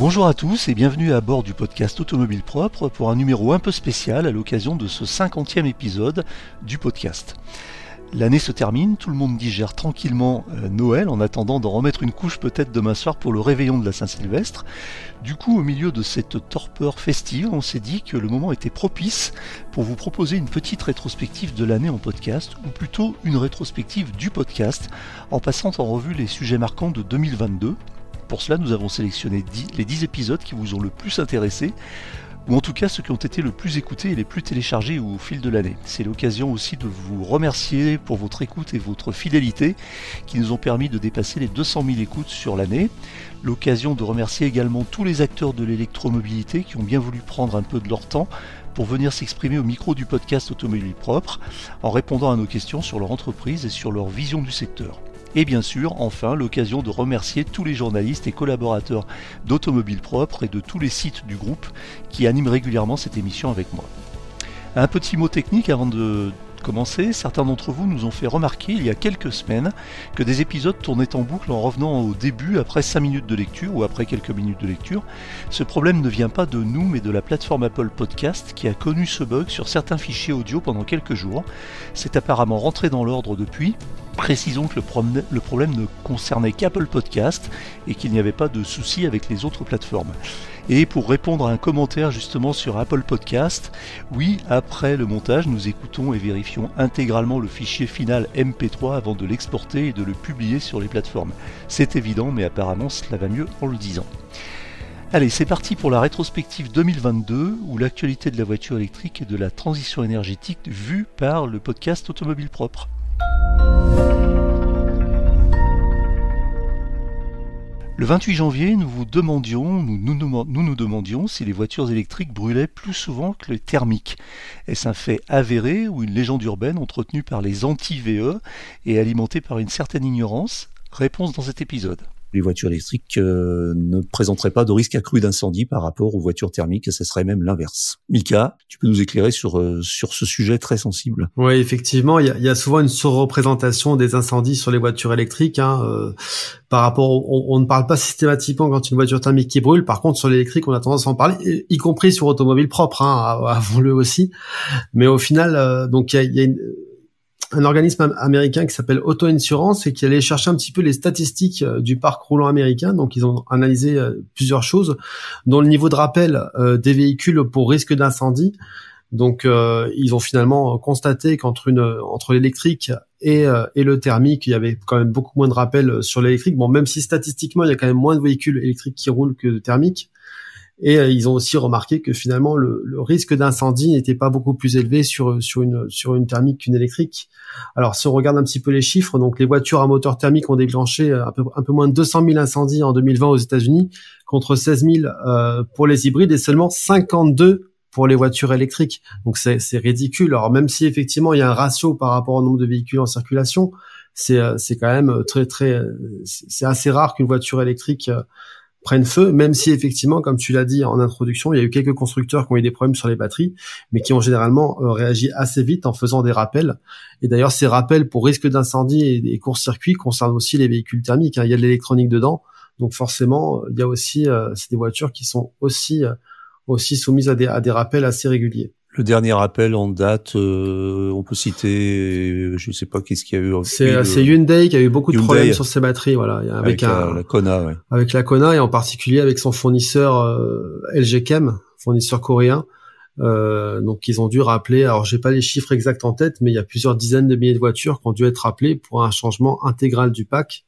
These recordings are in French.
Bonjour à tous et bienvenue à bord du podcast Automobile Propre pour un numéro un peu spécial à l'occasion de ce 50e épisode du podcast. L'année se termine, tout le monde digère tranquillement euh, Noël en attendant d'en remettre une couche peut-être demain soir pour le réveillon de la Saint-Sylvestre. Du coup, au milieu de cette torpeur festive, on s'est dit que le moment était propice pour vous proposer une petite rétrospective de l'année en podcast, ou plutôt une rétrospective du podcast, en passant en revue les sujets marquants de 2022. Pour cela, nous avons sélectionné les 10 épisodes qui vous ont le plus intéressé ou en tout cas ceux qui ont été le plus écoutés et les plus téléchargés au fil de l'année. C'est l'occasion aussi de vous remercier pour votre écoute et votre fidélité qui nous ont permis de dépasser les 200 000 écoutes sur l'année. L'occasion de remercier également tous les acteurs de l'électromobilité qui ont bien voulu prendre un peu de leur temps pour venir s'exprimer au micro du podcast Automobile Propre en répondant à nos questions sur leur entreprise et sur leur vision du secteur. Et bien sûr, enfin, l'occasion de remercier tous les journalistes et collaborateurs d'Automobile Propre et de tous les sites du groupe qui animent régulièrement cette émission avec moi. Un petit mot technique avant de commencer, certains d'entre vous nous ont fait remarquer il y a quelques semaines que des épisodes tournaient en boucle en revenant au début après 5 minutes de lecture ou après quelques minutes de lecture. Ce problème ne vient pas de nous mais de la plateforme Apple Podcast qui a connu ce bug sur certains fichiers audio pendant quelques jours. C'est apparemment rentré dans l'ordre depuis. Précisons que le, problème ne concernait qu'Apple Podcast et qu'il n'y avait pas de souci avec les autres plateformes. Et pour répondre à un commentaire justement sur Apple Podcast, oui, après le montage, nous écoutons et vérifions intégralement le fichier final MP3 avant de l'exporter et de le publier sur les plateformes. C'est évident, mais apparemment cela va mieux en le disant. Allez, c'est parti pour la rétrospective 2022 où l'actualité de la voiture électrique et de la transition énergétique vue par le podcast Automobile Propre. Le 28 janvier, nous nous, nous demandions si les voitures électriques brûlaient plus souvent que les thermiques. Est-ce un fait avéré ou une légende urbaine entretenue par les anti-VE et alimentée par une certaine ignorance? Réponse dans cet épisode les voitures électriques euh, ne présenteraient pas de risque accru d'incendie par rapport aux voitures thermiques, ce serait même l'inverse. Mika, tu peux nous éclairer sur euh, sur ce sujet très sensible Oui, effectivement, il y a, souvent une surreprésentation des incendies sur les voitures électriques. Hein, euh, par rapport, on, ne parle pas systématiquement quand une voiture thermique qui brûle. Par contre, sur l'électrique, on a tendance à en parler, y compris sur automobile propre, hein, avons-le aussi. Mais au final, donc il y a, y a une un organisme américain qui s'appelle Auto Insurance et qui allait chercher un petit peu les statistiques euh, du parc roulant américain. Donc ils ont analysé euh, plusieurs choses, dont le niveau de rappel euh, des véhicules pour risque d'incendie. Donc ils ont finalement constaté qu'entre une entre l'électrique et, et le thermique, il y avait quand même beaucoup moins de rappels sur l'électrique. Bon, même si statistiquement il y a quand même moins de véhicules électriques qui roulent que de thermiques. Et euh, ils ont aussi remarqué que finalement le, le risque d'incendie n'était pas beaucoup plus élevé sur sur une sur une thermique qu'une électrique. Alors si on regarde un petit peu les chiffres, donc les voitures à moteur thermique ont déclenché euh, un peu, un peu moins de 200 000 incendies en 2020 aux États-Unis, contre 16 000 euh, pour les hybrides et seulement 52 pour les voitures électriques. Donc c'est ridicule. Alors même si effectivement il y a un ratio par rapport au nombre de véhicules en circulation, c'est c'est quand même très très c'est assez rare qu'une voiture électrique prennent feu, même si effectivement, comme tu l'as dit en introduction, il y a eu quelques constructeurs qui ont eu des problèmes sur les batteries, mais qui ont généralement euh, réagi assez vite en faisant des rappels. Et d'ailleurs, ces rappels pour risque d'incendie et, des courts-circuits concernent aussi les véhicules thermiques. Hein. Il y a de l'électronique dedans, donc forcément, il y a aussi euh, c'est des voitures qui sont aussi euh, aussi soumises à des, à des rappels assez réguliers. Le dernier appel en date, euh, on peut citer, je ne sais pas qu'est-ce qu'il y a eu. C'est euh, Hyundai qui a eu beaucoup de problèmes sur ses batteries, voilà, avec, la, Kona, ouais. avec la Kona et en particulier avec son fournisseur euh, LG Chem, fournisseur coréen. Euh, donc ils ont dû rappeler, alors j'ai pas les chiffres exacts en tête, mais il y a plusieurs dizaines de milliers de voitures qui ont dû être rappelées pour un changement intégral du pack.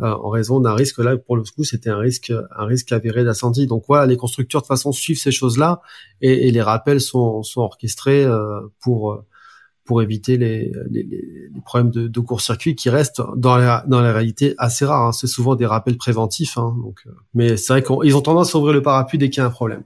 Euh, en raison d'un risque là pour le coup c'était un risque un risque avéré d'incendie donc voilà les constructeurs de façon suivent ces choses là et, et les rappels sont, sont orchestrés euh, pour pour éviter les, les, les problèmes de, de court-circuit qui restent dans la, dans la réalité assez rares. Hein. C'est souvent des rappels préventifs. Hein, donc, euh, mais c'est vrai qu'ils ont tendance à ouvrir le parapluie dès qu'il y a un problème.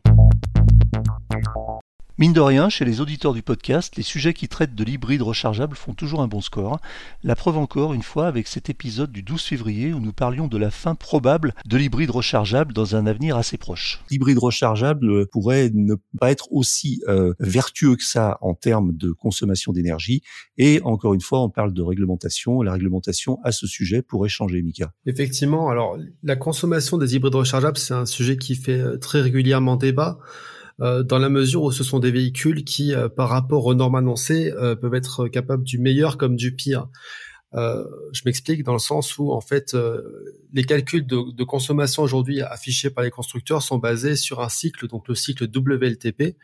Mine de rien, chez les auditeurs du podcast, les sujets qui traitent de l'hybride rechargeable font toujours un bon score. La preuve encore une fois avec cet épisode du 12 février où nous parlions de la fin probable de l'hybride rechargeable dans un avenir assez proche. L'hybride rechargeable pourrait ne pas être aussi euh, vertueux que ça en termes de consommation d'énergie. Et encore une fois, on parle de réglementation. La réglementation à ce sujet pourrait changer, Mika. Effectivement. Alors, la consommation des hybrides rechargeables, c'est un sujet qui fait euh, très régulièrement débat. Euh, dans la mesure où ce sont des véhicules qui, euh, par rapport aux normes annoncées, euh, peuvent être capables du meilleur comme du pire. Je m'explique dans le sens où en fait les calculs de, de consommation aujourd'hui affichés par les constructeurs sont basés sur un cycle, donc le cycle WLTP,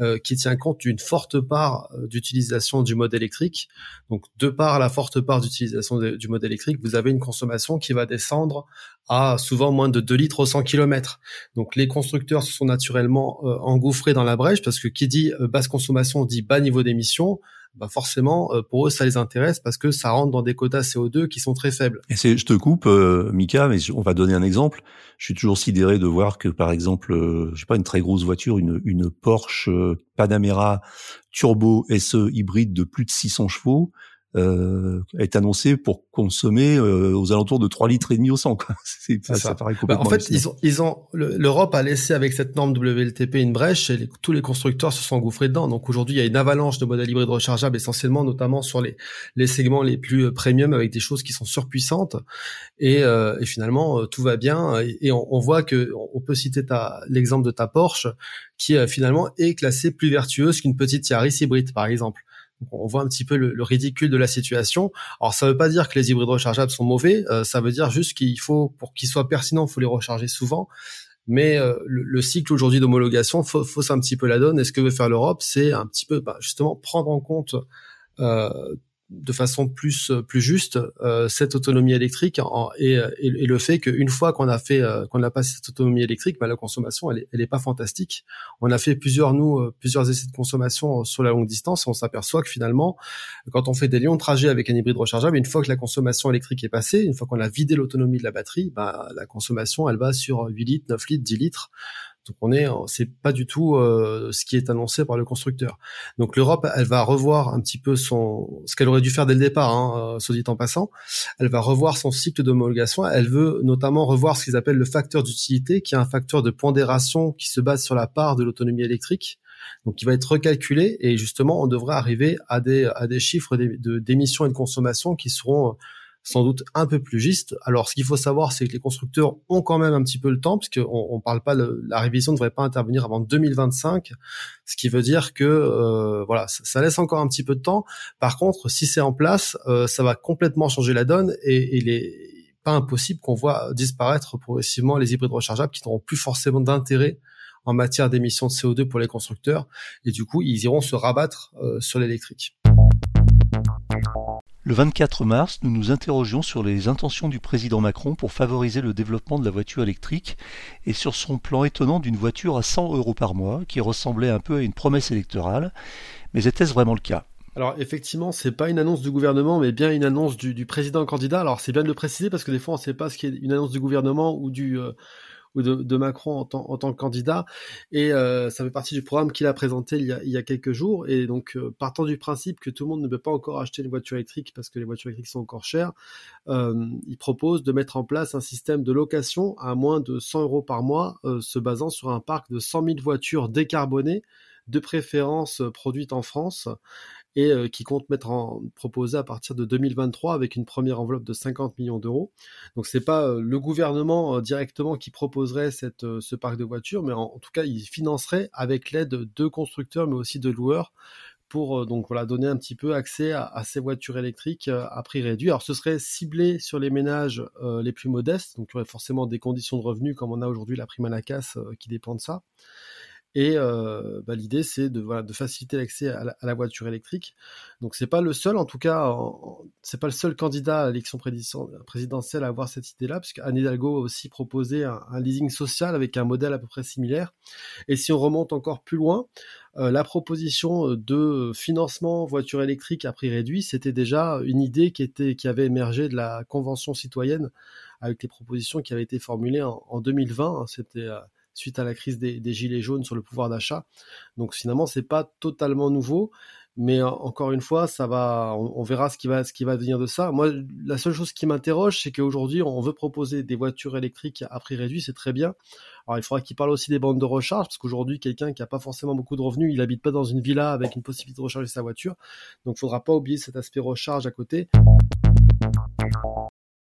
euh, qui tient compte d'une forte part euh, d'utilisation du mode électrique. Donc, de par la forte part d'utilisation du mode électrique, vous avez une consommation qui va descendre à souvent moins de 2 litres au 100 km. Donc, les constructeurs se sont naturellement euh, engouffrés dans la brèche parce que qui dit basse consommation dit bas niveau d'émission bah forcément euh, pour eux ça les intéresse parce que ça rentre dans des quotas CO2 qui sont très faibles. Et c'est, je te coupe, euh, Mika, mais on va donner un exemple. Je suis toujours sidéré de voir que par exemple, euh, je sais pas une très grosse voiture, une, une Porsche Panamera turbo SE hybride de plus de 600 chevaux, euh, est annoncé pour consommer euh, aux alentours de 3 litres et demi au 100. Quoi. C'est, ça. ça. paraît complètement. Bah, en fait, ils ont, ils ont, l'Europe a laissé avec cette norme WLTP une brèche et tous les constructeurs se sont engouffrés dedans. Donc aujourd'hui, il y a une avalanche de modèles hybrides rechargeables, essentiellement, notamment sur les les segments les plus euh, premium avec des choses qui sont surpuissantes. Et, euh, et finalement, tout va bien. Et, on, on, voit que on peut citer ta, l'exemple de ta Porsche qui finalement est classée plus vertueuse qu'une petite Yaris hybride, par exemple on voit un petit peu le, ridicule de la situation. Alors ça ne veut pas dire que les hybrides rechargeables sont mauvais, euh, ça veut dire juste qu'il faut, pour qu'ils soient pertinents, il faut les recharger souvent. Mais euh, le, cycle aujourd'hui d'homologation fausse un petit peu la donne. Et ce que veut faire l'Europe, c'est un petit peu bah, justement prendre en compte euh, de façon plus plus juste euh, cette autonomie électrique et, et, le fait qu'une fois qu'on a fait euh, qu'on a passé cette autonomie électrique, bah, la consommation elle elle est pas fantastique. On a fait plusieurs nous euh, plusieurs essais de consommation sur la longue distance et on s'aperçoit que finalement quand on fait des lions de trajet avec un hybride rechargeable, une fois que la consommation électrique est passée, une fois qu'on a vidé l'autonomie de la batterie, bah, la consommation elle va sur 8 litres, 9 litres, 10 litres. Donc on est, c'est pas du tout euh, ce qui est annoncé par le constructeur. Donc l'Europe, elle va revoir un petit peu son, ce qu'elle aurait dû faire dès le départ, hein, euh, soit dit en passant. Elle va revoir son cycle d'homologation. Elle veut notamment revoir ce qu'ils appellent le facteur d'utilité, qui est un facteur de pondération qui se base sur la part de l'autonomie électrique. Donc, qui va être recalculé et justement, on devrait arriver à des à des chiffres d'émissions et de consommation qui seront sans doute un peu plus juste. Alors, ce qu'il faut savoir, c'est que les constructeurs ont quand même un petit peu le temps, puisqu'on on parle pas, la révision ne devrait pas intervenir avant 2025, ce qui veut dire que euh, voilà, ça, laisse encore un petit peu de temps. Par contre, si c'est en place, euh, ça va complètement changer la donne et, il est pas impossible qu'on voit disparaître progressivement les hybrides rechargeables qui n'auront plus forcément d'intérêt en matière d'émissions de CO2 pour les constructeurs et du coup ils iront se rabattre euh, sur l'électrique. Le 24 mars, nous nous interrogions sur les intentions du président Macron pour favoriser le développement de la voiture électrique et sur son plan étonnant d'une voiture à 100 euros par mois, qui ressemblait un peu à une promesse électorale. Mais était-ce vraiment le cas? Alors effectivement, c'est pas une annonce du gouvernement, mais bien une annonce du, président candidat. Alors c'est bien de le préciser parce que des fois on ne sait pas ce qui est une annonce du gouvernement ou du euh, de, Macron en tant, que candidat. Et euh, ça fait partie du programme qu'il a présenté il y a, il y a, quelques jours. Et donc, euh, partant du principe que tout le monde ne peut pas encore acheter une voiture électrique parce que les voitures électriques sont encore chères, euh, il propose de mettre en place un système de location à moins de 100 euros par mois, se basant sur un parc de 100 000 voitures décarbonées, de préférence produites en France et euh, qui compte mettre en proposer à partir de 2023 avec une première enveloppe de 50 millions d'euros. Donc c'est pas euh, le gouvernement euh, directement qui proposerait ce parc de voitures, mais en, tout cas il financerait avec l'aide de constructeurs mais aussi de loueurs pour donner un petit peu accès à, ces voitures électriques à prix réduit. Alors ce serait ciblé sur les ménages les plus modestes, donc il y aurait forcément des conditions de revenus comme on a aujourd'hui la prime à la casse qui dépend de ça. Et euh, bah, l'idée, c'est de, voilà, de faciliter l'accès à, la voiture électrique. Donc, c'est pas le seul, en tout cas, c'est pas le seul candidat à l'élection présidentielle à avoir cette idée-là, puisque Anne Hidalgo a aussi proposé un, leasing social avec un modèle à peu près similaire. Et si on remonte encore plus loin, euh, la proposition de financement voiture électrique à prix réduit, c'était déjà une idée qui était qui avait émergé de la convention citoyenne avec les propositions qui avaient été formulées en, en 2020. C'était euh, suite à la crise des, gilets jaunes sur le pouvoir d'achat. Donc finalement, c'est pas totalement nouveau, mais encore une fois, ça va, on, verra ce qui va, ce qui va devenir de ça. Moi, la seule chose qui m'interroge, c'est qu'aujourd'hui, on veut proposer des voitures électriques à prix réduit, c'est très bien. Alors, il faudra qu'il parle aussi des bandes de recharge, parce qu'aujourd'hui, quelqu'un qui n'a pas forcément beaucoup de revenus, il habite pas dans une villa avec une possibilité de recharger sa voiture. Donc, il faudra pas oublier cet aspect recharge à côté.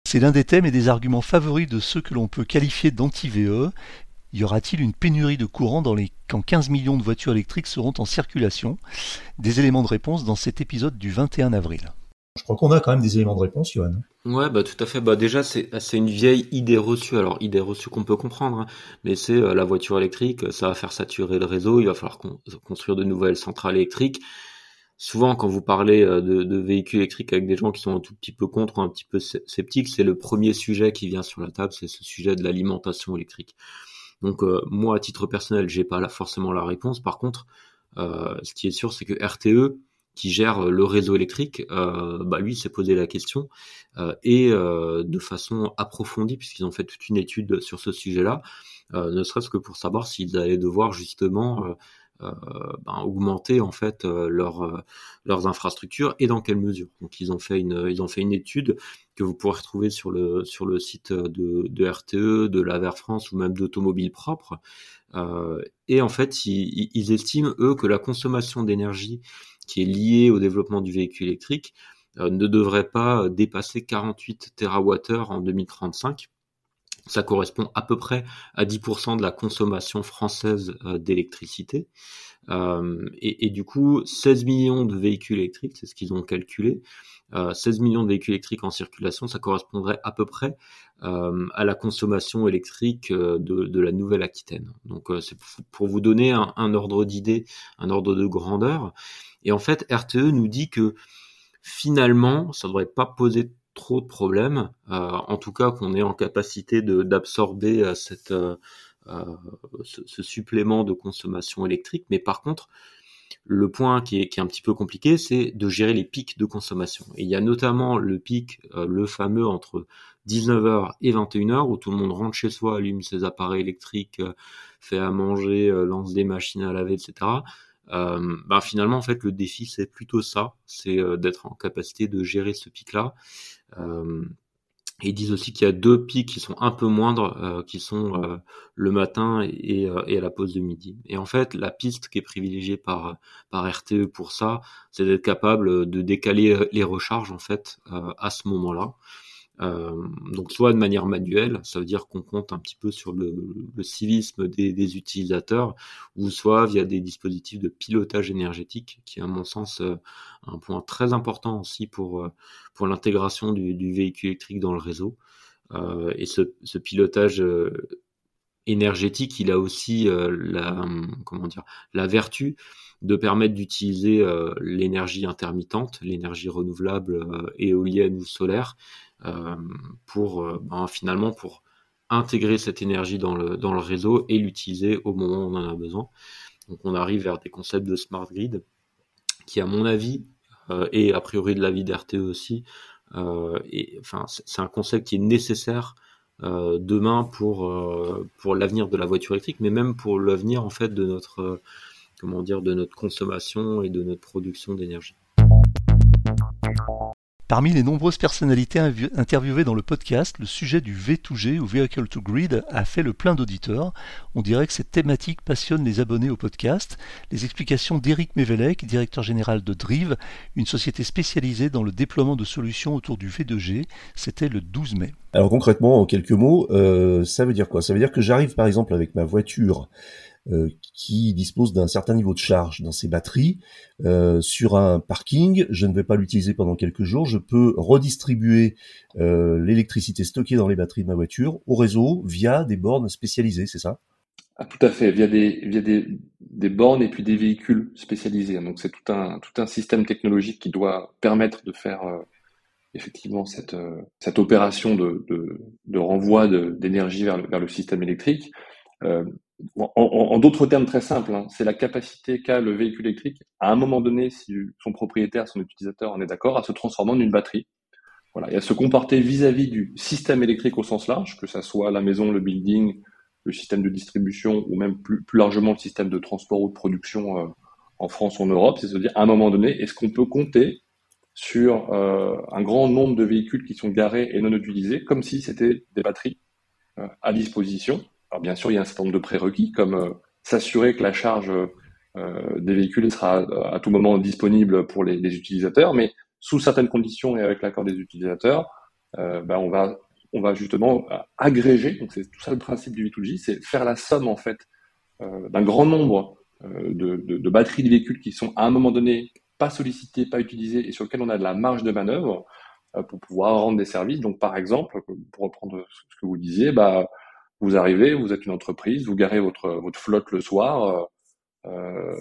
C'est l'un des thèmes et des arguments favoris de ceux que l'on peut qualifier d'anti-VE, y aura-t-il une pénurie de courant dans les... quand 15 millions de voitures électriques seront en circulation? Des éléments de réponse dans cet épisode du 21 avril. Je crois qu'on a quand même des éléments de réponse, Johan. Ouais, bah tout à fait. Bah déjà, c'est une vieille idée reçue. Alors idée reçue qu'on peut comprendre, hein. mais c'est euh, la voiture électrique, ça va faire saturer le réseau. Il va falloir construire de nouvelles centrales électriques. Souvent, quand vous parlez euh, de, de, véhicules électriques avec des gens qui sont un tout petit peu contre ou un petit peu sceptiques, c'est le premier sujet qui vient sur la table, c'est ce sujet de l'alimentation électrique. Donc euh, moi, à titre personnel, j'ai pas forcément la réponse. Par contre, euh, ce qui est sûr, c'est que RTE, qui gère le réseau électrique, euh, bah lui s'est posé la question et de façon approfondie, puisqu'ils ont fait toute une étude sur ce sujet-là, ne serait-ce que pour savoir s'ils allaient devoir justement euh, ben, augmenter en fait euh, leur, euh, leurs infrastructures et dans quelle mesure. Donc ils ont fait une ils ont fait une étude que vous pourrez retrouver sur le sur le site de, RTE, de la France ou même d'Automobile Propre. Euh, et en fait, ils, ils, estiment eux que la consommation d'énergie qui est liée au développement du véhicule électrique ne devrait pas dépasser 48 TWh en 2035. Ça correspond à peu près à 10% de la consommation française euh, d'électricité. Euh, et, du coup, 16 millions de véhicules électriques, c'est ce qu'ils ont calculé. 16 euh, millions de véhicules électriques en circulation, ça correspondrait à peu près à la consommation électrique de, la Nouvelle-Aquitaine. Donc c'est pour vous donner un, un ordre d'idée, un ordre de grandeur. Et en fait, RTE nous dit que finalement, ça ne devrait pas poser trop de problèmes, euh, en tout cas qu'on est en capacité d'absorber euh, cette euh, ce, supplément de consommation électrique. Mais par contre, le point qui est, qui est un petit peu compliqué, c'est de gérer les pics de consommation. Et il y a notamment le pic, le fameux entre 19h et 21h, où tout le monde rentre chez soi, allume ses appareils électriques, fait à manger, lance des machines à laver, etc. Ben finalement en fait le défi c'est plutôt ça, c'est d'être en capacité de gérer ce pic-là ils disent aussi qu'il y a deux pics qui sont un peu moindres, euh, qui sont euh, le matin et, et, à la pause de midi. Et en fait, la piste qui est privilégiée par, par RTE pour ça, c'est d'être capable de décaler les recharges en fait à ce moment-là. Euh, donc soit de manière manuelle, ça veut dire qu'on compte un petit peu sur le, civisme des, utilisateurs, ou soit via des dispositifs de pilotage énergétique, qui est à mon sens euh, un point très important aussi pour, euh, pour l'intégration du, véhicule électrique dans le réseau. et ce, ce pilotage énergétique, il a aussi la comment dire la vertu de permettre d'utiliser l'énergie intermittente, l'énergie renouvelable éolienne ou solaire, euh, pour euh, ben, finalement pour intégrer cette énergie dans le, réseau et l'utiliser au moment où on en a besoin. Donc on arrive vers des concepts de smart grid qui, à mon avis, euh, et a priori de l'avis d'RTE aussi, euh, enfin, c'est un concept qui est nécessaire euh, demain pour, pour l'avenir de la voiture électrique, mais même pour l'avenir en fait de notre, comment dire, de notre consommation et de notre production d'énergie. Parmi les nombreuses personnalités interviewées dans le podcast, le sujet du V2G ou Vehicle to Grid a fait le plein d'auditeurs. On dirait que cette thématique passionne les abonnés au podcast. Les explications d'Éric Mévelec, directeur général de Drive, une société spécialisée dans le déploiement de solutions autour du V2G, c'était le 12 mai. Alors concrètement, en quelques mots, euh, ça veut dire quoi? Ça veut dire que j'arrive par exemple avec ma voiture qui dispose d'un certain niveau de charge dans ses batteries euh, sur un parking. Je ne vais pas l'utiliser pendant quelques jours. Je peux redistribuer euh, l'électricité stockée dans les batteries de ma voiture au réseau via des bornes spécialisées, c'est ça? Ah, Tout à fait, via des via des, des bornes et puis des véhicules spécialisés. Donc c'est tout un tout un système technologique qui doit permettre de faire effectivement cette, cette opération de, de, de renvoi d'énergie vers, vers, le système électrique. Euh, en, d'autres termes très simples, hein, c'est la capacité qu'a le véhicule électrique, à un moment donné, si son propriétaire, son utilisateur en est d'accord, à se transformer en une batterie. Voilà, et à se comporter vis-à-vis du système électrique au sens large, que ça soit la maison, le building, le système de distribution ou même plus, largement le système de transport ou de production euh, en France ou en Europe, c'est se dire à un moment donné, est-ce qu'on peut compter sur euh, un grand nombre de véhicules qui sont garés et non utilisés, comme si c'était des batteries euh, à disposition? Alors bien sûr, il y a un certain nombre de prérequis, comme s'assurer que la charge des véhicules sera à tout moment disponible pour les, utilisateurs, mais sous certaines conditions et avec l'accord des utilisateurs, ben on va on va justement agréger. Donc c'est tout ça le principe du V2G, c'est faire la somme en fait euh, d'un grand nombre euh, de, batteries de véhicules qui sont à un moment donné pas sollicitées, pas utilisées et sur lesquelles on a de la marge de manœuvre euh, pour pouvoir rendre des services. Donc par exemple, pour reprendre ce que vous disiez, bah vous arrivez, vous êtes une entreprise, vous garez votre votre flotte le soir, euh,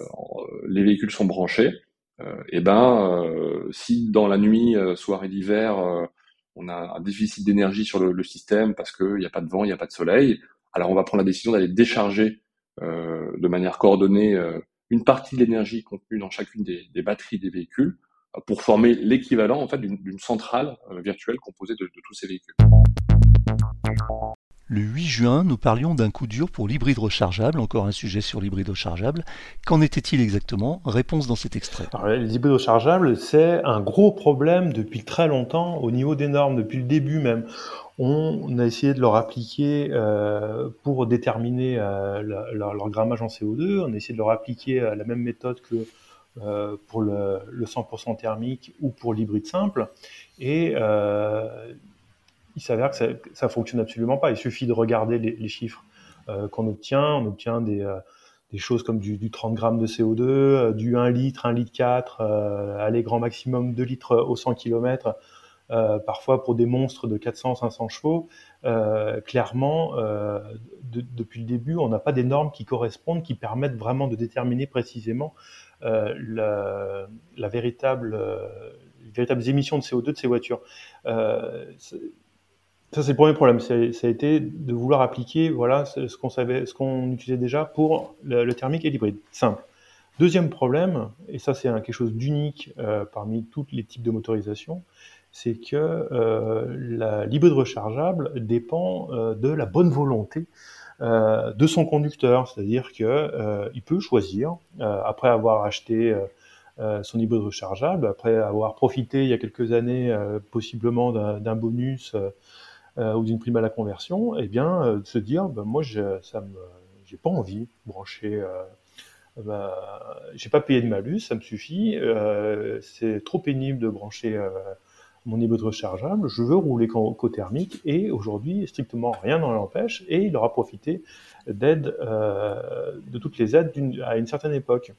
les véhicules sont branchés. et ben si dans la nuit, soirée d'hiver on a un déficit d'énergie sur le, système parce qu'il n'y a pas de vent, il n'y a pas de soleil. Alors on va prendre la décision d'aller décharger euh, de manière coordonnée euh, une partie de l'énergie contenue dans chacune des, batteries des véhicules euh, pour former l'équivalent en fait d'une centrale virtuelle composée de tous ces véhicules. Le 8 juin, nous parlions d'un coup dur pour l'hybride rechargeable, encore un sujet sur l'hybride rechargeable. Qu'en était-il exactement? Réponse dans cet extrait. les hybrides rechargeables, c'est un gros problème depuis très longtemps au niveau des normes, depuis le début même. On a essayé de leur appliquer euh, pour déterminer euh, leur, grammage en CO2, on a essayé de leur appliquer euh, la même méthode que pour le, 100% thermique ou pour l'hybride simple. Et il s'avère que ça, ne fonctionne absolument pas. Il suffit de regarder les, chiffres euh, qu'on obtient. On obtient des, euh, choses comme du, 30 grammes de CO2, euh, du 1 litre, 1 litre 4, aller grand maximum 2 litres au 100 km, parfois pour des monstres de 400-500 chevaux. clairement, depuis le début, on n'a pas des normes qui correspondent, qui permettent vraiment de déterminer précisément la, véritable, les véritables émissions de CO2 de ces voitures. Ça, c'est le premier problème. Ça a été de vouloir appliquer voilà, ce qu'on savait, ce qu'on utilisait déjà pour le, thermique et l'hybride. Simple. Deuxième problème, et ça c'est quelque chose d'unique euh, parmi tous les types de motorisation, c'est que euh, l'hybride rechargeable dépend euh, de la bonne volonté de son conducteur. C'est-à-dire qu'il euh, peut choisir, après avoir acheté son hybride rechargeable, après avoir profité il y a quelques années possiblement d'un bonus ou d'une prime à la conversion, eh bien, euh, de se dire, ben, moi, je, ça j'ai pas envie de brancher. Euh, ben, j'ai pas payé de malus, ça me suffit. Euh, c'est trop pénible de brancher euh, mon hybride rechargeable. Je veux rouler qu'au thermique et aujourd'hui, strictement rien n'en l'empêche. Et il aura profité d'aide, euh, de toutes les aides à une certaine époque.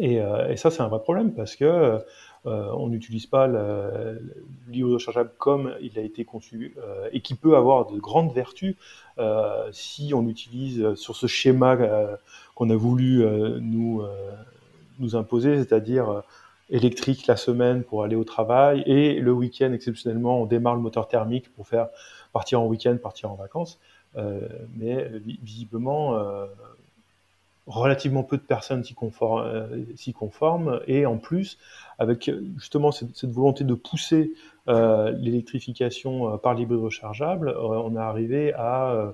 Et, et ça, c'est un vrai problème parce que euh, on n'utilise pas l'hybride rechargeable comme il a été conçu euh, et qui peut avoir de grandes vertus euh, si on utilise sur ce schéma qu'on a voulu nous, nous imposer, c'est-à-dire électrique la semaine pour aller au travail et le week-end exceptionnellement on démarre le moteur thermique pour faire partir en week-end, partir en vacances. mais visiblement, relativement peu de personnes s'y conforment, euh, conforment, et en plus, avec justement cette, volonté de pousser euh, l'électrification euh, par l'hybride rechargeable, euh, on est arrivé à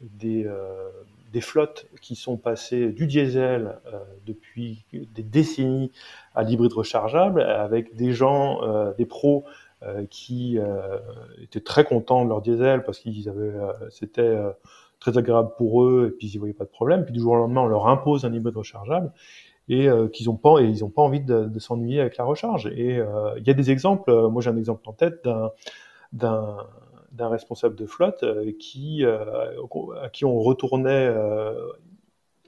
des, des, flottes qui sont passées du diesel depuis des décennies à l'hybride rechargeable, avec des gens, des pros qui étaient très contents de leur diesel parce qu'ils avaient, c'était très agréable pour eux et puis ils voyaient pas de problème. Puis du jour au lendemain, on leur impose un hybride rechargeable et euh, qu'ils ont pas et ils ont pas envie de, s'ennuyer avec la recharge. Et euh, il y a des exemples. Euh, moi, j'ai un exemple en tête d'un d'un d'un responsable de flotte qui à qui on retournait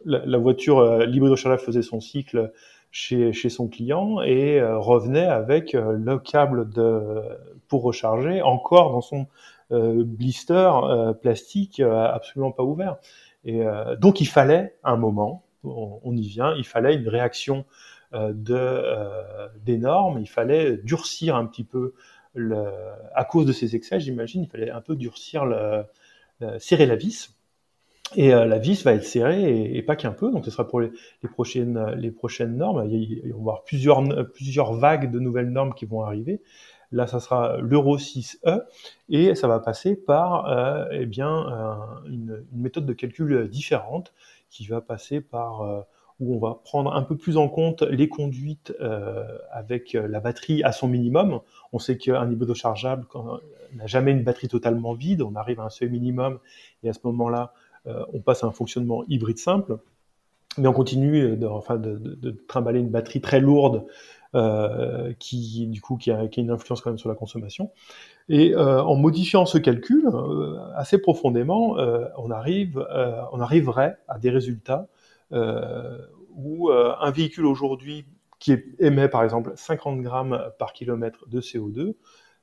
la, voiture l'hybride rechargeable faisait son cycle chez, chez son client et revenait avec le câble de pour recharger encore dans son euh, blister euh, plastique euh, absolument pas ouvert. Et donc il fallait un moment, on, y vient, il fallait une réaction de des normes, il fallait durcir un petit peu le, à cause de ces excès, j'imagine, il fallait un peu durcir le, serrer la vis. Et la vis va être serrée et, pas qu'un peu. Donc ce sera pour les, prochaines les prochaines normes. Il, y avoir plusieurs plusieurs vagues de nouvelles normes qui vont arriver. Là, ça sera l'Euro 6e et ça va passer par euh, eh bien, une, méthode de calcul différente qui va passer par où on va prendre un peu plus en compte les conduites avec la batterie à son minimum. On sait qu'un niveau de chargeable n'a jamais une batterie totalement vide, on arrive à un seuil minimum et à ce moment-là, on passe à un fonctionnement hybride simple mais on continue de, enfin, de, trimballer une batterie très lourde euh, qui du coup qui a, qui a, une influence quand même sur la consommation. Et euh, en modifiant ce calcul euh, assez profondément, euh, on arrive, euh, on arriverait à des résultats où un véhicule aujourd'hui qui émet par exemple 50 grammes par kilomètre de CO2,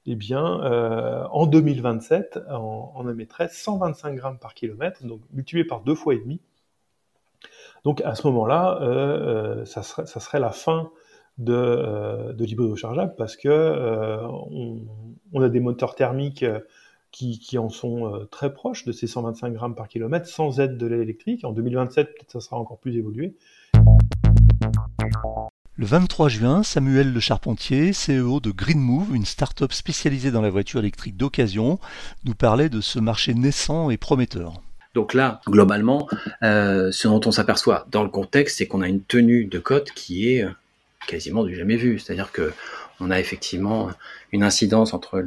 eh bien, en 2027, on, on émettrait 125 grammes par kilomètre, donc multiplié par deux fois et demi, donc à ce moment-là, euh, euh, ça, serait, la fin de, euh, de rechargeable parce que on, a des moteurs thermiques qui, en sont très proches de ces 125 grammes par kilomètre sans aide de l'électrique. En 2027, peut-être ça sera encore plus évolué. Le 23 juin, Samuel Le Charpentier, CEO de GreenMove, une start-up spécialisée dans la voiture électrique d'occasion, nous parlait de ce marché naissant et prometteur. Donc là, globalement, euh, ce dont on s'aperçoit dans le contexte, c'est qu'on a une tenue de cote qui est euh, quasiment du jamais vu. C'est-à-dire que on a effectivement une incidence entre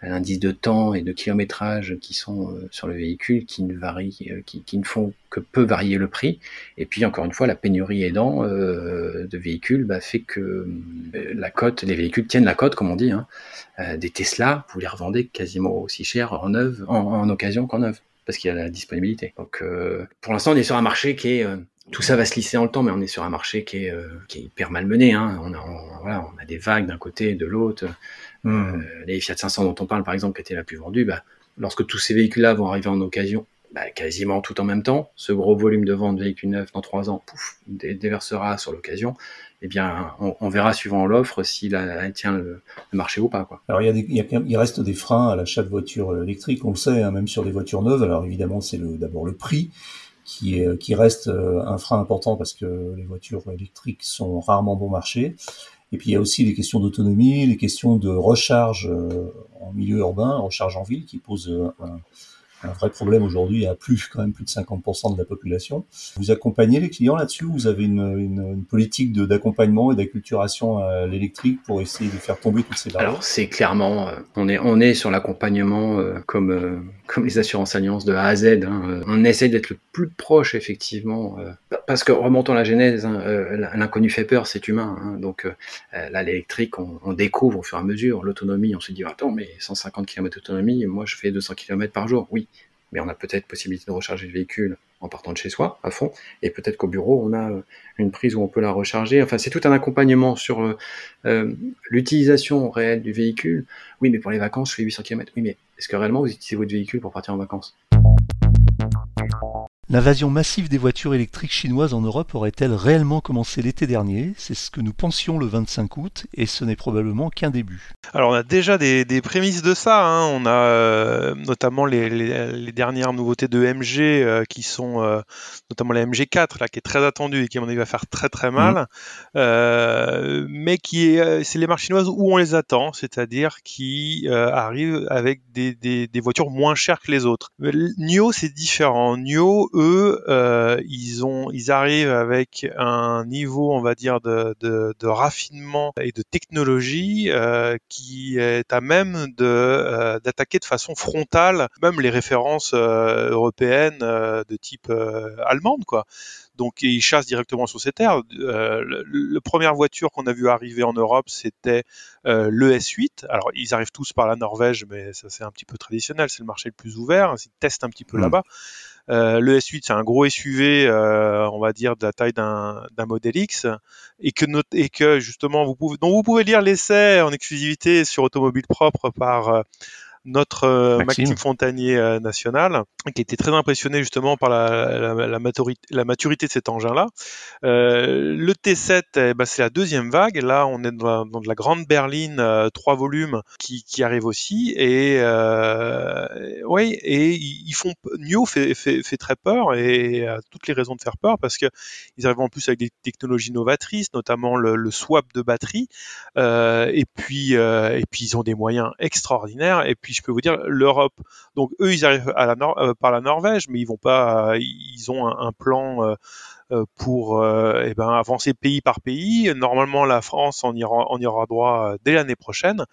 l'indice de temps et de kilométrage qui sont euh, sur le véhicule qui ne varient, qui, ne font que peu varier le prix. Et puis encore une fois, la pénurie aidant de véhicules bah, fait que la cote, les véhicules tiennent la cote, comme on dit. Hein. des Tesla, vous les revendez quasiment aussi cher en neuve, en occasion qu'en neuve parce qu'il y a la disponibilité. Donc euh, pour l'instant, on est sur un marché qui est euh, tout ça va se lisser dans le temps, mais on est sur un marché qui est, euh, qui est hyper malmené. Hein. On, a, voilà, on a des vagues d'un côté et de l'autre. Hmm. les Fiat 500 dont on parle, par exemple, qui était la plus vendue, bah, lorsque tous ces véhicules-là vont arriver en occasion, bah, quasiment tout en même temps, ce gros volume de vente de véhicules neufs dans trois ans, pouf, déversera sur l'occasion eh bien, on, verra suivant l'offre si elle tient le, marché ou pas. Quoi. Alors, il, y a des, il, reste des freins à l'achat de voitures électriques, on le sait, hein, même sur les voitures neuves. Alors, évidemment, c'est d'abord le prix qui, est, qui reste euh, un frein important parce que les voitures électriques sont rarement bon marché. Et puis il y a aussi les questions d'autonomie, les questions de recharge euh, en milieu urbain, recharge en ville, qui posent euh, un, un vrai problème aujourd'hui à plus quand même plus de 50% de la population. Vous accompagnez les clients là-dessus Vous avez une, une, une politique d'accompagnement et d'acculturation à l'électrique pour essayer de faire tomber toutes ces barrières? Alors c'est clairement, euh, on est on est sur l'accompagnement euh, comme euh, comme les assurances alliances de A à Z. Hein, on essaie d'être le plus proche effectivement parce que remontons la genèse, hein, l'inconnu fait peur, c'est humain. Hein, donc là l'électrique, on, on, découvre au fur et à mesure l'autonomie. On se dit attends mais 150 km d'autonomie, moi je fais 200 km par jour. Oui, mais on a peut-être possibilité de recharger le véhicule en partant de chez soi à fond, et peut-être qu'au bureau on a euh, une prise où on peut la recharger. Enfin, c'est tout un accompagnement sur euh, euh, l'utilisation réelle du véhicule. Oui, mais pour les vacances, je fais 800 km. Oui, mais est-ce que réellement vous utilisez votre véhicule pour partir en vacances? L'invasion massive des voitures électriques chinoises en Europe aurait-elle réellement commencé l'été dernier? C'est ce que nous pensions le 25 août et ce n'est probablement qu'un début. Alors on a déjà des, prémices de ça, hein. on a euh, notamment les, dernières nouveautés de MG euh, qui sont euh, notamment la MG4 là qui est très attendue et qui à mon avis va faire très très mal, mmh. mais qui est c'est les marques chinoises où on les attend, c'est-à-dire qui arrivent avec des, des, voitures moins chères que les autres. NIO c'est différent, NIO eux, euh, ils ont, ils arrivent avec un niveau, on va dire, de, de, de raffinement et de technologie euh, qui est à même de euh, d'attaquer de façon frontale même les références euh, européennes euh, de type allemande, quoi. Donc ils chassent directement sur ces terres. Euh, la première voiture qu'on a vu arriver en Europe, c'était euh, le S8. Alors ils arrivent tous par la Norvège, mais ça c'est un petit peu traditionnel, c'est le marché le plus ouvert. Ils testent un petit peu mmh. là-bas. Euh, le S8, c'est un gros SUV, euh, on va dire, de la taille d'un modèle X, et que, et que justement, vous pouvez, dont vous pouvez lire l'essai en exclusivité sur Automobile Propre par notre Maxime, Fontanier national, qui était très impressionné justement par la, la, maturité, la maturité, de cet engin-là. le T7, eh ben, c'est la deuxième vague. Là, on est dans, dans de la grande berline, trois volumes, qui, qui arrive aussi. Et oui, et ils font NIO fait, fait, fait, très peur et a toutes les raisons de faire peur parce que ils arrivent en plus avec des technologies novatrices, notamment le, le swap de batterie. Euh, et puis euh, et puis ils ont des moyens extraordinaires. Et puis je peux vous dire l'Europe. Donc eux ils arrivent euh, par la Norvège, mais ils vont pas. ils ont un, plan euh, pour euh, eh ben, avancer pays par pays. Normalement, la France en ira, droit euh, dès l'année prochaine,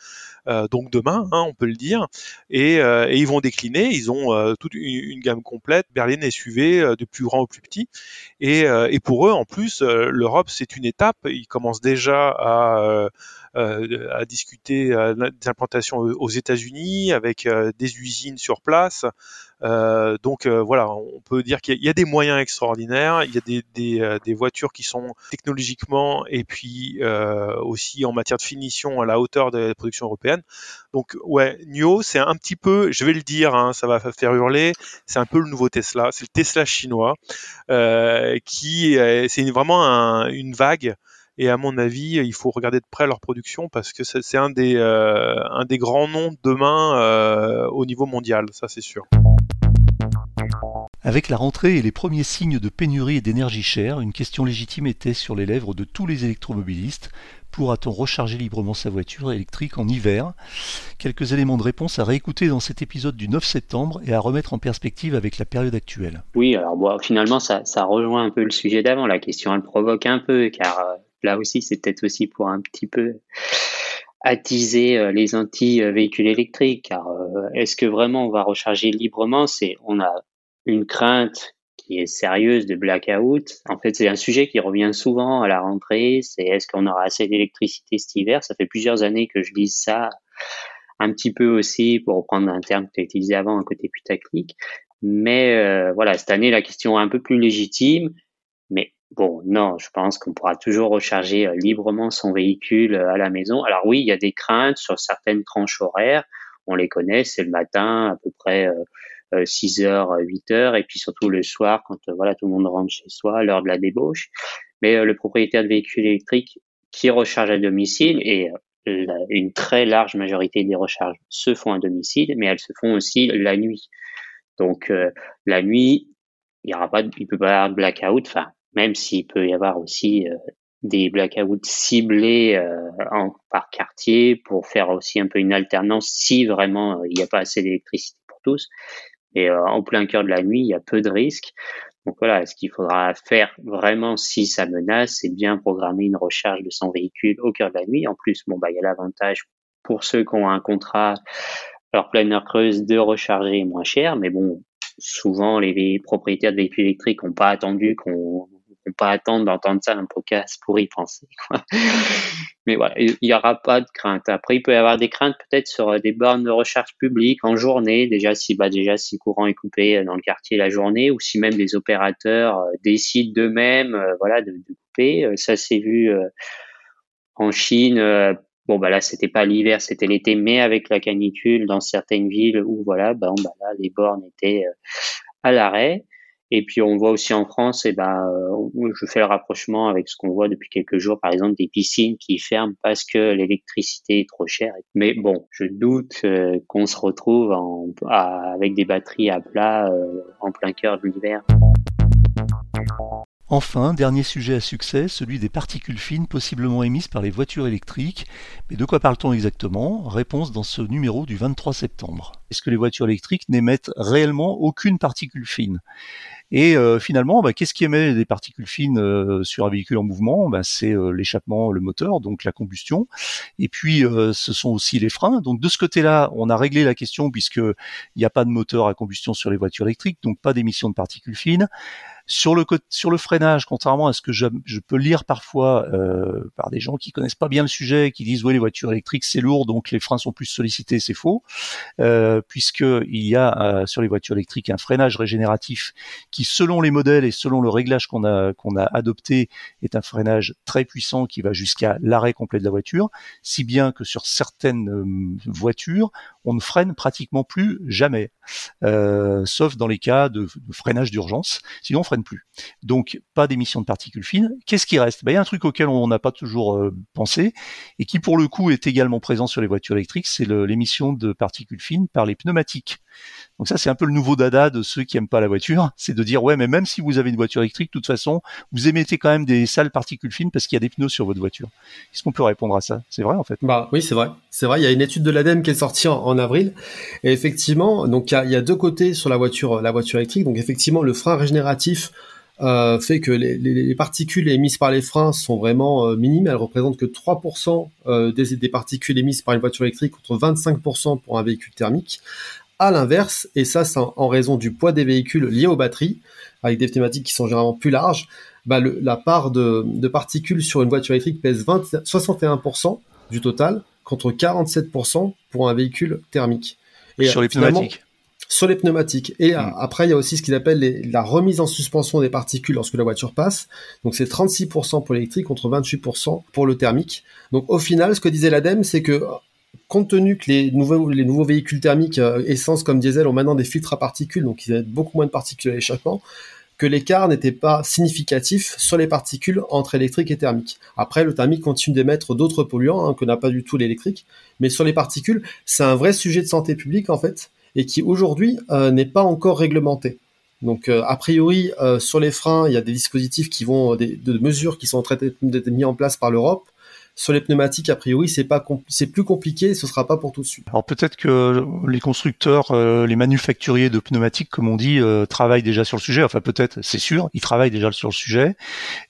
donc demain, hein, on peut le dire. Et, ils vont décliner. Ils ont toute une, gamme complète, Berlin et SUV, de plus grand au plus petit. Et, et pour eux, en plus, l'Europe, c'est une étape. Ils commencent déjà à à discuter des implantations aux États-Unis avec des usines sur place. Euh, donc euh, voilà, on peut dire qu'il y, a des moyens extraordinaires, il y a euh, des voitures qui sont technologiquement et puis aussi en matière de finition à la hauteur de la production européenne. Donc ouais, NIO, c'est un petit peu, je vais le dire, hein, ça va faire hurler, c'est un peu le nouveau Tesla, c'est le Tesla chinois, qui c'est vraiment une vague et à mon avis, il faut regarder de près leur production parce que c'est un des, un des grands noms demain au niveau mondial, ça c'est sûr. Avec la rentrée et les premiers signes de pénurie et d'énergie chère, une question légitime était sur les lèvres de tous les électromobilistes. Pourra-t-on recharger librement sa voiture électrique en hiver? Quelques éléments de réponse à réécouter dans cet épisode du 9 septembre et à remettre en perspective avec la période actuelle. Oui, alors bon, finalement, ça, rejoint un peu le sujet d'avant. La question, elle provoque un peu, car euh, là aussi, c'est peut-être aussi pour un petit peu attiser euh, les anti-véhicules électriques. Car euh, est-ce que vraiment on va recharger librement? C'est on a une crainte qui est sérieuse de blackout. En fait, c'est un sujet qui revient souvent à la rentrée. C'est est-ce qu'on aura assez d'électricité cet hiver? Ça fait plusieurs années que je lis ça, un petit peu aussi pour reprendre un terme que tu as utilisé avant, un côté putaclic. Mais euh, voilà, cette année, la question est un peu plus légitime. Mais bon, non, je pense qu'on pourra toujours recharger euh, librement son véhicule euh, à la maison. Alors oui, il y a des craintes sur certaines tranches horaires. On les connaît, c'est le matin à peu près 6 euh, heures, 8 heures, et puis surtout le soir quand voilà tout le monde rentre chez soi, l'heure de la débauche. Mais le propriétaire de véhicules électriques qui recharge à domicile et une très large majorité des recharges se font à domicile, mais elles se font aussi la nuit. Donc la nuit, il y aura pas, il peut pas y avoir de blackout. Enfin, même s'il peut y avoir aussi des blackouts ciblés en, par quartier pour faire aussi un peu une alternance si vraiment il n'y a pas assez d'électricité pour tous. Et euh, en plein cœur de la nuit, il y a peu de risques. Donc voilà, ce qu'il faudra faire vraiment si ça menace, c'est bien programmer une recharge de son véhicule au cœur de la nuit. En plus, bon bah il y a l'avantage pour ceux qui ont un contrat leur pleine creuse de recharger moins cher, mais bon, souvent les propriétaires de véhicules électriques n'ont pas attendu qu'on pas attendre d'entendre ça un podcast pour y penser. Mais voilà, il n'y aura pas de crainte. Après, il peut y avoir des craintes peut-être sur euh, des bornes de recharge publiques en journée, déjà si bah déjà si le courant est coupé euh, dans le quartier la journée, ou si même des opérateurs euh, décident d'eux-mêmes, voilà, de, couper. Ça s'est vu en Chine. Bon bah là c'était pas l'hiver, c'était l'été, mais avec la canicule dans certaines villes où voilà, bah, bah là les bornes étaient à l'arrêt. Et puis on voit aussi en France, et eh ben, euh, je fais le rapprochement avec ce qu'on voit depuis quelques jours, par exemple des piscines qui ferment parce que l'électricité est trop chère. Mais bon, je doute euh, qu'on se retrouve en, avec des batteries à plat euh, en plein cœur de l'hiver. Enfin, dernier sujet à succès, celui des particules fines possiblement émises par les voitures électriques. Mais de quoi parle-t-on exactement? Réponse dans ce numéro du 23 septembre. Est-ce que les voitures électriques n'émettent réellement aucune particule fine? Et euh, finalement, bah, qu'est-ce qui émet des particules fines euh, sur un véhicule en mouvement? Bah, C'est euh, l'échappement, le moteur, donc la combustion. Et puis, ce sont aussi les freins. Donc de ce côté-là, on a réglé la question puisque il n'y a pas de moteur à combustion sur les voitures électriques, donc pas d'émission de particules fines. Sur le, freinage, contrairement à ce que je, peux lire parfois euh, par des gens qui connaissent pas bien le sujet, qui disent oui les voitures électriques c'est lourd donc les freins sont plus sollicités, c'est faux, euh, puisque il y a euh, sur les voitures électriques un freinage régénératif qui selon les modèles et selon le réglage qu'on a qu'on a adopté est un freinage très puissant qui va jusqu'à l'arrêt complet de la voiture, si bien que sur certaines euh, voitures on ne freine pratiquement plus jamais, euh, sauf dans les cas de, freinage d'urgence. Sinon, on freine plus. Donc, pas d'émission de particules fines. Qu'est-ce qui reste? Ben, Il y a un truc auquel on n'a pas toujours euh, pensé et qui, pour le coup, est également présent sur les voitures électriques, c'est l'émission de particules fines par les pneumatiques. Donc ça, c'est un peu le nouveau dada de ceux qui aiment pas la voiture, c'est de dire ouais, mais même si vous avez une voiture électrique, de toute façon, vous émettez quand même des sales particules fines parce qu'il y a des pneus sur votre voiture. Qu'est-ce qu'on peut répondre à ça? C'est vrai en fait. Bah oui, c'est vrai. C'est vrai. Il y a une étude de l'ADEME qui est sortie en, avril, et effectivement, donc il y, a, deux côtés sur la voiture, la voiture électrique. Donc effectivement, le frein régénératif euh, fait que les, particules émises par les freins sont vraiment euh, minimes. Elles représentent que 3% euh, des, des, particules émises par une voiture électrique contre 25% pour un véhicule thermique. À l'inverse, et ça c'est en raison du poids des véhicules liés aux batteries, avec des thématiques qui sont généralement plus larges, bah la part de, particules sur une voiture électrique pèse 61% du total contre 47% pour un véhicule thermique. Et sur les pneumatiques sur les pneumatiques. Et hmm. après, il y a aussi ce qu'ils appellent la remise en suspension des particules lorsque la voiture passe. Donc c'est 36% pour l'électrique contre 28% pour le thermique. Donc au final, ce que disait l'ADEME, c'est que compte tenu que les nouveaux, les nouveaux véhicules thermiques euh, essence comme diesel ont maintenant des filtres à particules, donc ils ont beaucoup moins de particules à l'échappement, que l'écart n'était pas significatif sur les particules entre électrique et thermique. Après, le thermique continue d'émettre d'autres polluants hein, que n'a pas du tout l'électrique, mais sur les particules, c'est un vrai sujet de santé publique en fait, et qui aujourd'hui euh, n'est pas encore réglementé. Donc, euh, a priori, sur les freins, il y a des dispositifs qui vont, des, de mesures qui sont en mis en place par l'Europe. Sur les pneumatiques, a priori, c'est pas c'est plus compliqué, et ce sera pas pour tout de suite. Alors peut-être que les constructeurs, euh, les manufacturiers de pneumatiques, comme on dit, euh, travaillent déjà sur le sujet. Enfin peut-être, c'est sûr, ils travaillent déjà sur le sujet,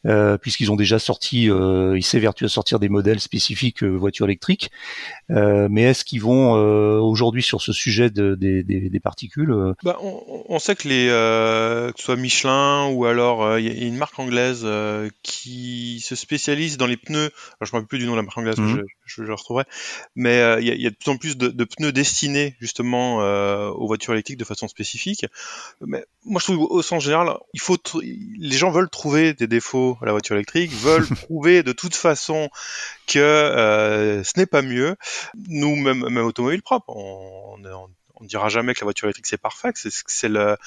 euh, puisqu'ils ont déjà sorti, ils s'évertuent à sortir des modèles spécifiques voitures électriques. mais est-ce qu'ils vont aujourd'hui sur ce sujet de, des, des, particules bah, on, on, sait que les, que ce soit Michelin ou alors il y a une marque anglaise qui se spécialise dans les pneus. Alors, je du nom de la marque anglaise, mhm. je, je, retrouverai. Mais euh, il y, a, de plus en plus de, pneus destinés justement euh, aux voitures électriques de façon spécifique. Mais moi, je trouve au sens général, il faut les gens veulent trouver des défauts à la voiture électrique, veulent prouver de toute façon que euh, ce n'est pas mieux. Nous, même, même automobile propre, on, on, on ne dira jamais que la voiture électrique c'est parfait, c'est le,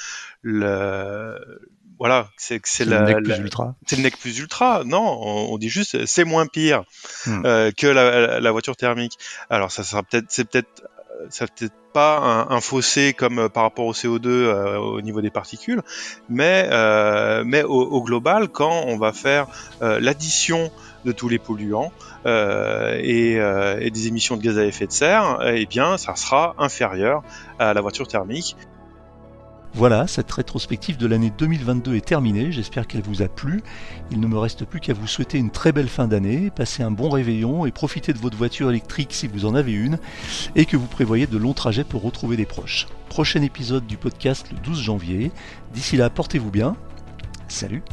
le voilà, c'est c'est le nec plus ultra. C'est le nec plus ultra. Non, on, dit juste c'est moins pire hmm. euh, que la, la, voiture thermique. Alors ça sera peut-être c'est peut-être ça peut-être pas un, un, fossé comme euh, par rapport au CO2 euh, au niveau des particules, mais euh, mais au, au, global quand on va faire l'addition de tous les polluants et, et, des émissions de gaz à effet de serre, eh bien ça sera inférieur à la voiture thermique. Voilà, cette rétrospective de l'année 2022 est terminée, j'espère qu'elle vous a plu. Il ne me reste plus qu'à vous souhaiter une très belle fin d'année, passer un bon réveillon et profiter de votre voiture électrique si vous en avez une, et que vous prévoyez de longs trajets pour retrouver des proches. Prochain épisode du podcast le 12 janvier. D'ici là, portez-vous bien. Salut